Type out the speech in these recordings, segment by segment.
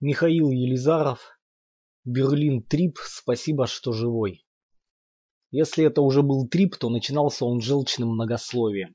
Михаил Елизаров. Берлин Трип. Спасибо, что живой. Если это уже был трип, то начинался он желчным многословием.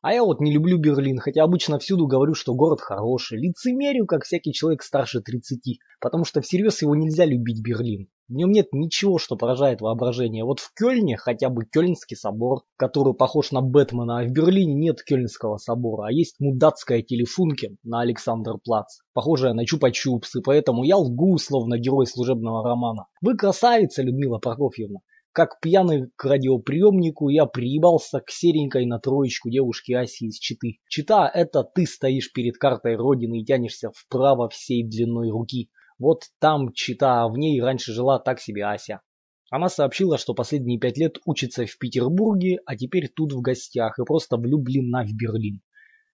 А я вот не люблю Берлин, хотя обычно всюду говорю, что город хороший. Лицемерю, как всякий человек старше 30, потому что всерьез его нельзя любить Берлин. В нем нет ничего, что поражает воображение. Вот в Кёльне хотя бы Кёльнский собор, который похож на Бэтмена, а в Берлине нет Кёльнского собора, а есть мудацкая телефунке на Александр-Плац, похожая на Чупа-Чупс, и поэтому я лгу, словно герой служебного романа. Вы красавица, Людмила Прокофьевна. Как пьяный к радиоприемнику я приебался к серенькой на троечку девушки Аси из Читы. Чита – это ты стоишь перед картой Родины и тянешься вправо всей длиной руки. Вот там чита, а в ней раньше жила так себе Ася. Она сообщила, что последние пять лет учится в Петербурге, а теперь тут в гостях и просто влюблена в Берлин.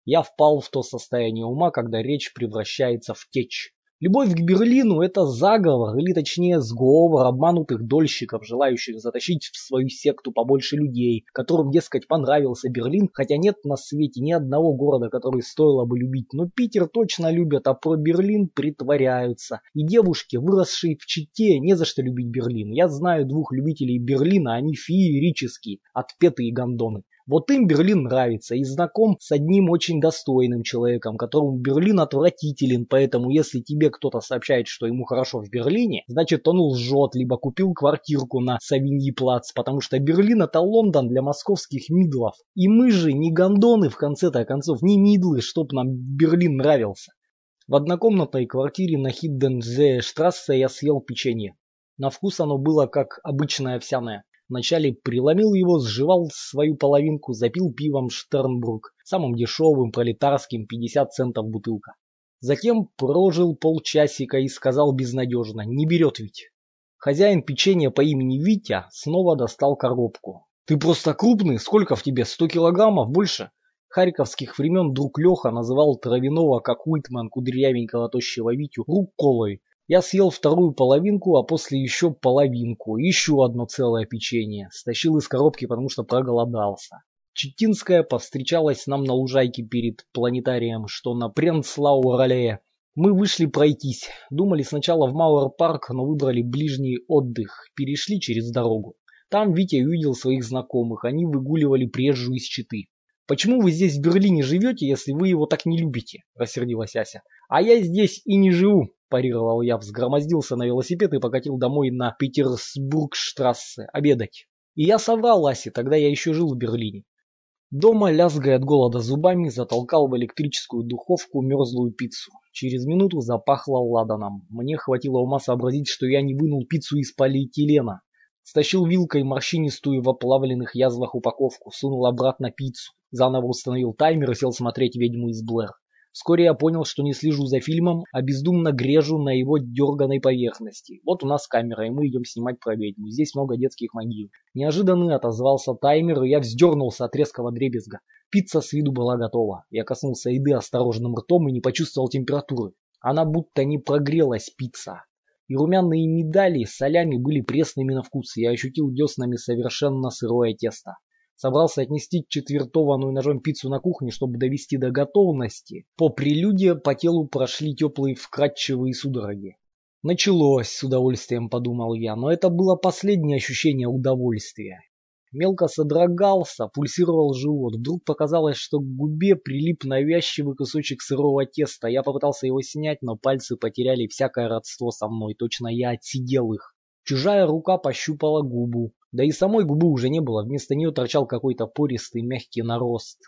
Я впал в то состояние ума, когда речь превращается в течь. Любовь к Берлину – это заговор, или точнее сговор обманутых дольщиков, желающих затащить в свою секту побольше людей, которым, дескать, понравился Берлин, хотя нет на свете ни одного города, который стоило бы любить. Но Питер точно любят, а про Берлин притворяются. И девушки, выросшие в Чите, не за что любить Берлин. Я знаю двух любителей Берлина, они феерические, отпетые гондоны. Вот им Берлин нравится и знаком с одним очень достойным человеком, которому Берлин отвратителен, поэтому если тебе кто-то сообщает, что ему хорошо в Берлине, значит он лжет, либо купил квартирку на Савиньи плац, потому что Берлин это Лондон для московских мидлов. И мы же не гондоны в конце-то концов, не мидлы, чтоб нам Берлин нравился. В однокомнатной квартире на Хиддензе-штрассе я съел печенье. На вкус оно было как обычное овсяное. Вначале преломил его, сживал свою половинку, запил пивом Штернбург, самым дешевым, пролетарским, 50 центов бутылка. Затем прожил полчасика и сказал безнадежно, не берет ведь. Хозяин печенья по имени Витя снова достал коробку. «Ты просто крупный, сколько в тебе, сто килограммов, больше?» Харьковских времен друг Леха называл травяного, как Уитман, кудрявенького тощего Витю, рукколой, я съел вторую половинку, а после еще половинку, еще одно целое печенье. Стащил из коробки, потому что проголодался. Читинская повстречалась нам на лужайке перед планетарием, что на Пренцлау-Ролее. Мы вышли пройтись. Думали сначала в Мауэр-парк, но выбрали ближний отдых. Перешли через дорогу. Там Витя увидел своих знакомых. Они выгуливали прежжу из Читы. «Почему вы здесь в Берлине живете, если вы его так не любите?» – рассердилась Ася. «А я здесь и не живу парировал я, взгромоздился на велосипед и покатил домой на Петерсбургштрассе обедать. И я соврал Асе, тогда я еще жил в Берлине. Дома, лязгая от голода зубами, затолкал в электрическую духовку мерзлую пиццу. Через минуту запахло ладаном. Мне хватило ума сообразить, что я не вынул пиццу из полиэтилена. Стащил вилкой морщинистую в оплавленных язвах упаковку, сунул обратно пиццу. Заново установил таймер и сел смотреть «Ведьму из Блэр». Вскоре я понял, что не слежу за фильмом, а бездумно грежу на его дерганой поверхности. Вот у нас камера, и мы идем снимать про ведьму. Здесь много детских могил. Неожиданно отозвался таймер, и я вздернулся от резкого дребезга. Пицца с виду была готова. Я коснулся еды осторожным ртом и не почувствовал температуры. Она будто не прогрелась, пицца. И румяные медали с солями были пресными на вкус. Я ощутил деснами совершенно сырое тесто. Собрался отнести четвертованную ножом пиццу на кухню, чтобы довести до готовности. По прелюдии по телу прошли теплые вкрадчивые судороги. Началось, с удовольствием подумал я, но это было последнее ощущение удовольствия. Мелко содрогался, пульсировал живот. Вдруг показалось, что к губе прилип навязчивый кусочек сырого теста. Я попытался его снять, но пальцы потеряли всякое родство со мной. Точно я отсидел их. Чужая рука пощупала губу. Да и самой губы уже не было, вместо нее торчал какой-то пористый мягкий нарост.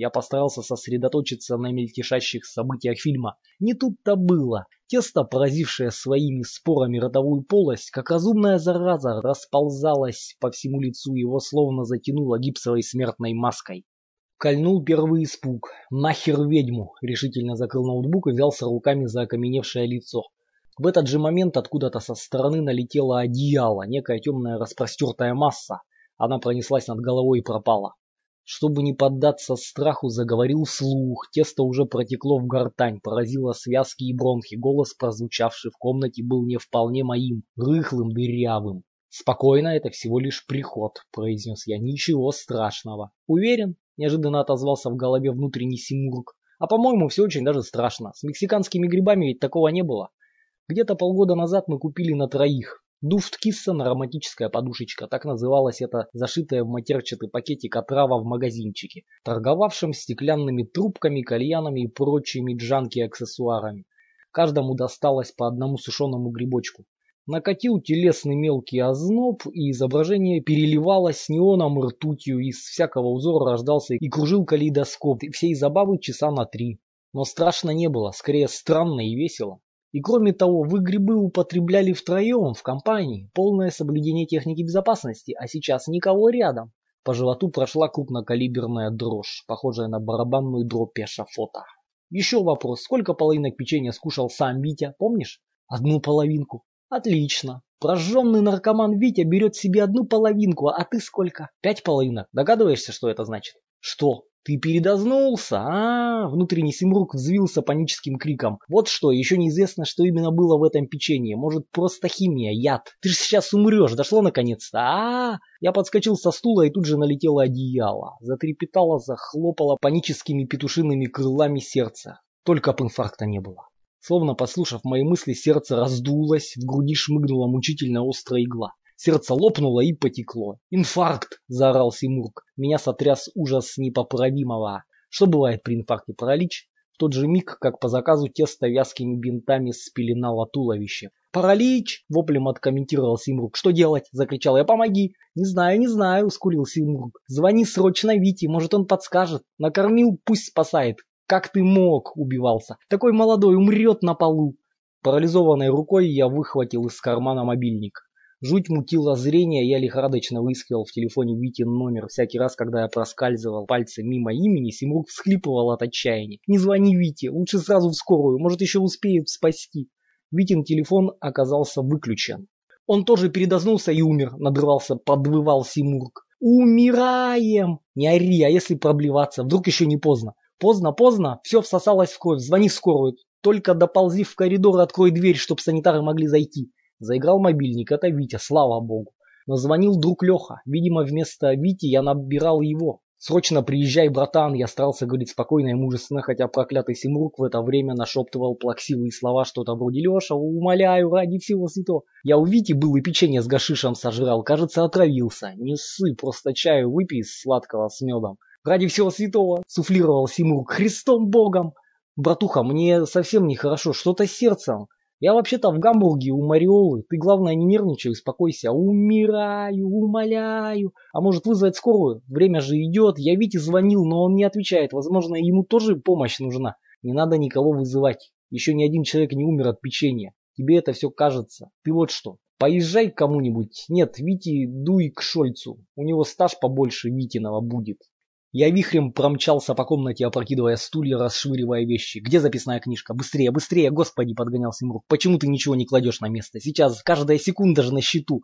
Я постарался сосредоточиться на мельтешащих событиях фильма. Не тут-то было. Тесто, поразившее своими спорами ротовую полость, как разумная зараза, расползалось по всему лицу, его словно затянуло гипсовой смертной маской. Кольнул первый испуг. «Нахер ведьму!» Решительно закрыл ноутбук и взялся руками за окаменевшее лицо. В этот же момент откуда-то со стороны налетело одеяло, некая темная распростертая масса. Она пронеслась над головой и пропала. Чтобы не поддаться страху, заговорил вслух. Тесто уже протекло в гортань, поразило связки и бронхи. Голос, прозвучавший в комнате, был не вполне моим, рыхлым, дырявым. «Спокойно, это всего лишь приход», — произнес я. «Ничего страшного». «Уверен?» — неожиданно отозвался в голове внутренний Симург. «А по-моему, все очень даже страшно. С мексиканскими грибами ведь такого не было. Где-то полгода назад мы купили на троих. Дуфт Киссен ароматическая подушечка, так называлась эта зашитая в матерчатый пакетик отрава в магазинчике, торговавшем стеклянными трубками, кальянами и прочими джанки-аксессуарами. Каждому досталось по одному сушеному грибочку. Накатил телесный мелкий озноб, и изображение переливалось неоном ртутью, из всякого узора рождался и кружил калейдоскоп, и всей забавы часа на три. Но страшно не было, скорее странно и весело. И кроме того, вы грибы употребляли втроем, в компании, полное соблюдение техники безопасности, а сейчас никого рядом. По животу прошла крупнокалиберная дрожь, похожая на барабанную дробь эшафота. Еще вопрос, сколько половинок печенья скушал сам Витя, помнишь? Одну половинку. Отлично. Прожженный наркоман Витя берет себе одну половинку, а ты сколько? Пять половинок. Догадываешься, что это значит? Что? «Ты передознулся? А, Внутренний Симрук взвился паническим криком. «Вот что, еще неизвестно, что именно было в этом печенье. Может, просто химия, яд. Ты же сейчас умрешь, дошло наконец-то, а, Я подскочил со стула и тут же налетело одеяло. Затрепетало, захлопало паническими петушиными крылами сердце. Только б инфаркта не было. Словно послушав мои мысли, сердце раздулось, в груди шмыгнула мучительно острая игла. Сердце лопнуло и потекло. «Инфаркт!» – заорал Симург. Меня сотряс ужас непоправимого. Что бывает при инфаркте? Паралич? В тот же миг, как по заказу, тесто вязкими бинтами спеленало туловище. «Паралич!» – воплем откомментировал Симург. «Что делать?» – закричал я. «Помоги!» «Не знаю, не знаю!» – скулил Симург. «Звони срочно Вите, может он подскажет. Накормил, пусть спасает. Как ты мог?» – убивался. «Такой молодой умрет на полу!» Парализованной рукой я выхватил из кармана мобильник. Жуть мутила зрение, я лихорадочно выискивал в телефоне Витин номер. Всякий раз, когда я проскальзывал пальцем мимо имени, Симрук всхлипывал от отчаяния. «Не звони Вите, лучше сразу в скорую, может еще успеют спасти». Витин телефон оказался выключен. Он тоже передознулся и умер, надрывался, подвывал Симург. «Умираем!» «Не ори, а если проблеваться, вдруг еще не поздно?» «Поздно, поздно, все всосалось в кровь, звони в скорую. Только доползи в коридор открой дверь, чтобы санитары могли зайти». Заиграл мобильник, это Витя, слава богу. Но звонил друг Леха. Видимо, вместо Вити я набирал его. «Срочно приезжай, братан!» Я старался говорить спокойно и мужественно, хотя проклятый Симрук в это время нашептывал плаксивые слова, что-то вроде «Леша, умоляю, ради всего святого!» Я у Вити был и печенье с гашишем сожрал, кажется, отравился. Не ссы, просто чаю выпей сладкого с медом. «Ради всего святого!» — суфлировал Симрук. «Христом Богом!» «Братуха, мне совсем нехорошо, что-то сердцем!» Я вообще-то в Гамбурге у Мариолы. Ты, главное, не нервничай, успокойся. Умираю, умоляю. А может вызвать скорую? Время же идет. Я Вите звонил, но он не отвечает. Возможно, ему тоже помощь нужна. Не надо никого вызывать. Еще ни один человек не умер от печенья. Тебе это все кажется. Ты вот что. Поезжай к кому-нибудь. Нет, Вите дуй к Шольцу. У него стаж побольше Витиного будет. Я вихрем промчался по комнате, опрокидывая стулья, расшвыривая вещи. «Где записная книжка? Быстрее, быстрее! Господи!» — подгонял Симрук. «Почему ты ничего не кладешь на место? Сейчас каждая секунда же на счету!»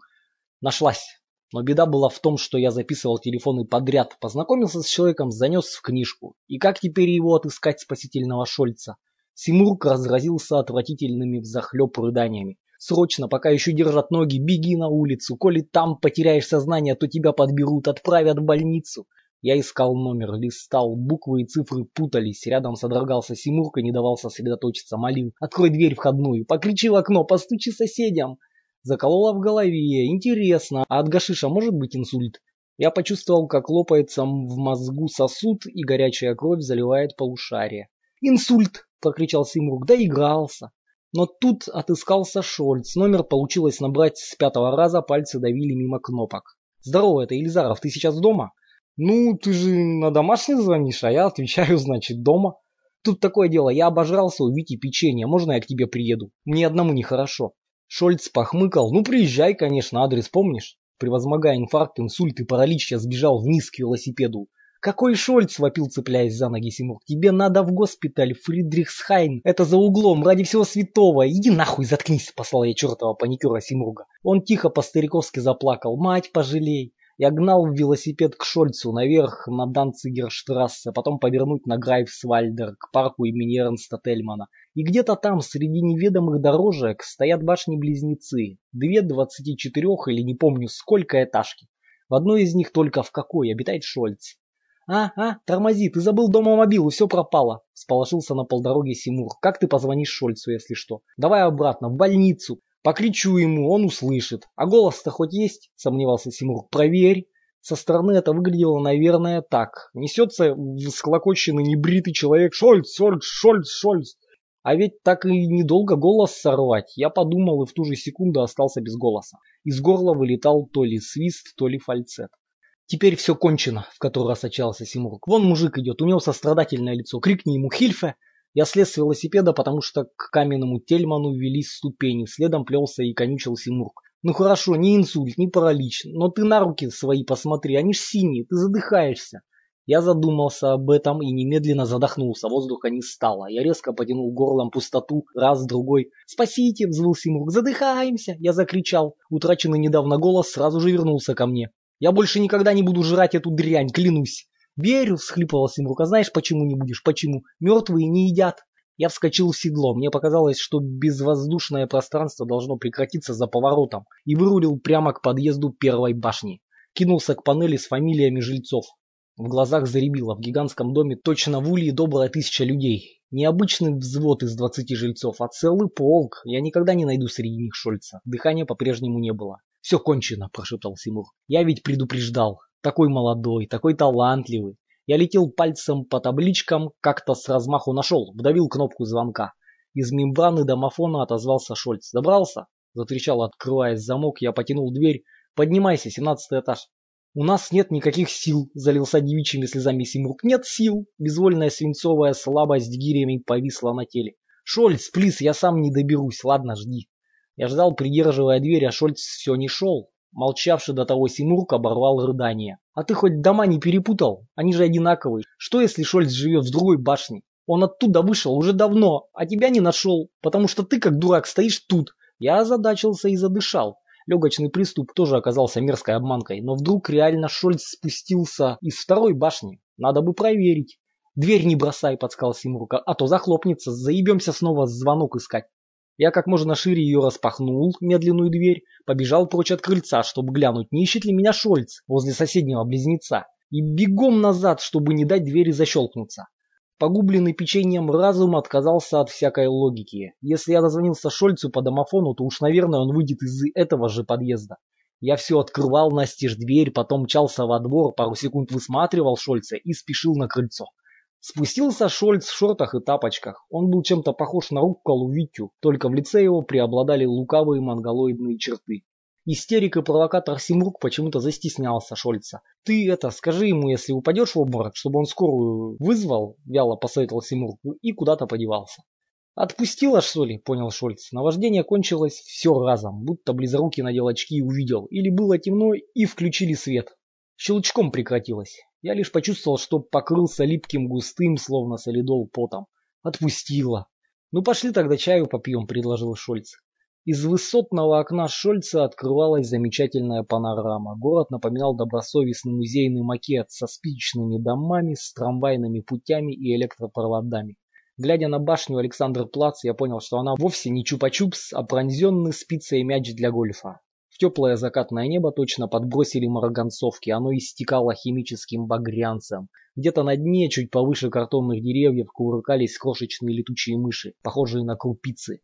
Нашлась. Но беда была в том, что я записывал телефоны подряд, познакомился с человеком, занес в книжку. И как теперь его отыскать спасительного Шольца? Симург разразился отвратительными взахлеб рыданиями. Срочно, пока еще держат ноги, беги на улицу. Коли там потеряешь сознание, то тебя подберут, отправят в больницу. Я искал номер, листал, буквы и цифры путались, рядом содрогался Симурка, не давал сосредоточиться, молил. «Открой дверь входную, покричи в окно, постучи соседям!» Заколола в голове. Интересно, а от гашиша может быть инсульт? Я почувствовал, как лопается в мозгу сосуд, и горячая кровь заливает полушарие. «Инсульт!» – прокричал Симрук. «Доигрался!» Но тут отыскался Шольц. Номер получилось набрать с пятого раза, пальцы давили мимо кнопок. «Здорово, это Елизаров, ты сейчас дома?» Ну, ты же на домашний звонишь, а я отвечаю, значит, дома. Тут такое дело, я обожрался у Вити печенье, можно я к тебе приеду? Мне одному нехорошо. Шольц похмыкал, ну приезжай, конечно, адрес помнишь? Превозмогая инфаркт, инсульт и паралич, я сбежал вниз к велосипеду. «Какой Шольц?» – вопил, цепляясь за ноги Симург. «Тебе надо в госпиталь, Фридрихсхайн. Это за углом, ради всего святого. Иди нахуй, заткнись!» – послал я чертова паникера Симурга. Он тихо по-стариковски заплакал. «Мать, пожалей!» Я гнал велосипед к Шольцу наверх на Данцигерштрассе, потом повернуть на Грайфсвальдер к парку имени Эрнста Тельмана. И где-то там, среди неведомых дорожек, стоят башни-близнецы. Две двадцати четырех или не помню сколько этажки. В одной из них только в какой обитает Шольц. «А, а, тормози, ты забыл дома мобил, и все пропало!» Сполошился на полдороге Симур. «Как ты позвонишь Шольцу, если что? Давай обратно, в больницу!» Покричу ему, он услышит. А голос-то хоть есть? Сомневался Симур. Проверь. Со стороны это выглядело, наверное, так. Несется всклокоченный небритый человек. Шольц, Шольц, Шольц, Шольц. А ведь так и недолго голос сорвать. Я подумал и в ту же секунду остался без голоса. Из горла вылетал то ли свист, то ли фальцет. Теперь все кончено, в который раз отчаялся Симург. Вон мужик идет, у него сострадательное лицо. Крикни ему «Хильфе!» Я слез с велосипеда, потому что к каменному тельману велись ступени. Следом плелся и конючил Симург. Ну хорошо, не инсульт, не паралич, но ты на руки свои посмотри, они ж синие, ты задыхаешься. Я задумался об этом и немедленно задохнулся, воздуха не стало. Я резко потянул горлом пустоту, раз, другой. «Спасите!» – взвыл Симург. «Задыхаемся!» – я закричал. Утраченный недавно голос сразу же вернулся ко мне. «Я больше никогда не буду жрать эту дрянь, клянусь!» «Верю!» – всхлипывал Симрук. «А знаешь, почему не будешь? Почему? Мертвые не едят!» Я вскочил в седло. Мне показалось, что безвоздушное пространство должно прекратиться за поворотом, и вырулил прямо к подъезду первой башни. Кинулся к панели с фамилиями жильцов. В глазах заребило. В гигантском доме точно в улье добрая тысяча людей. Необычный взвод из двадцати жильцов, а целый полк. Я никогда не найду среди них Шольца. Дыхания по-прежнему не было. «Все кончено», – прошептал Симур. «Я ведь предупреждал. Такой молодой, такой талантливый. Я летел пальцем по табличкам, как-то с размаху нашел, вдавил кнопку звонка. Из мембраны домофона отозвался Шольц. «Добрался?» Затрещал, открываясь замок, я потянул дверь. «Поднимайся, семнадцатый этаж». «У нас нет никаких сил», — залился девичьими слезами Симрук. «Нет сил!» Безвольная свинцовая слабость гирями повисла на теле. «Шольц, плиз, я сам не доберусь. Ладно, жди». Я ждал, придерживая дверь, а Шольц все не шел. Молчавший до того Симург оборвал рыдание. «А ты хоть дома не перепутал? Они же одинаковые. Что если Шольц живет в другой башне? Он оттуда вышел уже давно, а тебя не нашел, потому что ты, как дурак, стоишь тут». Я озадачился и задышал. Легочный приступ тоже оказался мерзкой обманкой, но вдруг реально Шольц спустился из второй башни. Надо бы проверить. «Дверь не бросай», — подсказал Симрука, — «а то захлопнется, заебемся снова звонок искать». Я как можно шире ее распахнул, медленную дверь, побежал прочь от крыльца, чтобы глянуть, не ищет ли меня Шольц возле соседнего близнеца, и бегом назад, чтобы не дать двери защелкнуться. Погубленный печеньем разум отказался от всякой логики. Если я дозвонился Шольцу по домофону, то уж, наверное, он выйдет из этого же подъезда. Я все открывал настежь дверь, потом мчался во двор, пару секунд высматривал Шольца и спешил на крыльцо. Спустился Шольц в шортах и тапочках. Он был чем-то похож на Рукколу Витю, только в лице его преобладали лукавые монголоидные черты. Истерик и провокатор Симрук почему-то застеснялся Шольца. «Ты это, скажи ему, если упадешь в обморок, чтобы он скорую вызвал», — вяло посоветовал Симрук, и куда-то подевался. «Отпустила, что ли?» — понял Шольц. Наваждение кончилось все разом, будто близорукий надел очки и увидел. Или было темно, и включили свет. Щелчком прекратилось. Я лишь почувствовал, что покрылся липким густым, словно солидол, потом. Отпустила. «Ну пошли тогда чаю попьем», — предложил Шольц. Из высотного окна Шольца открывалась замечательная панорама. Город напоминал добросовестный музейный макет со спичечными домами, с трамвайными путями и электропроводами. Глядя на башню Александр Плац, я понял, что она вовсе не чупа-чупс, а пронзенный спицей мяч для гольфа. В теплое закатное небо точно подбросили марганцовки, оно истекало химическим багрянцем. Где-то на дне, чуть повыше картонных деревьев, кувыркались крошечные летучие мыши, похожие на крупицы.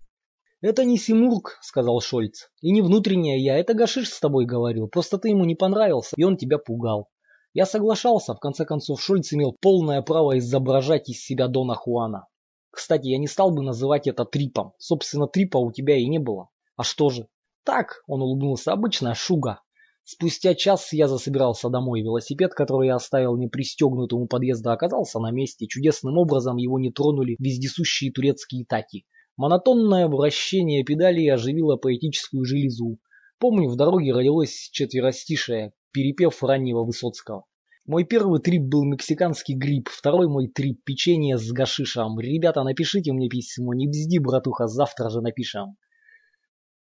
«Это не Симург», — сказал Шольц. «И не внутренняя я, это Гашиш с тобой говорил. Просто ты ему не понравился, и он тебя пугал». Я соглашался, в конце концов Шольц имел полное право изображать из себя Дона Хуана. Кстати, я не стал бы называть это трипом. Собственно, трипа у тебя и не было. А что же? Так, он улыбнулся, обычная шуга. Спустя час я засобирался домой. Велосипед, который я оставил непристегнутым у подъезда, оказался на месте. Чудесным образом его не тронули вездесущие турецкие таки. Монотонное вращение педалей оживило поэтическую железу. Помню, в дороге родилось четверостишее, перепев раннего Высоцкого. Мой первый трип был мексиканский гриб, второй мой трип печенье с гашишем. Ребята, напишите мне письмо, не бзди, братуха, завтра же напишем.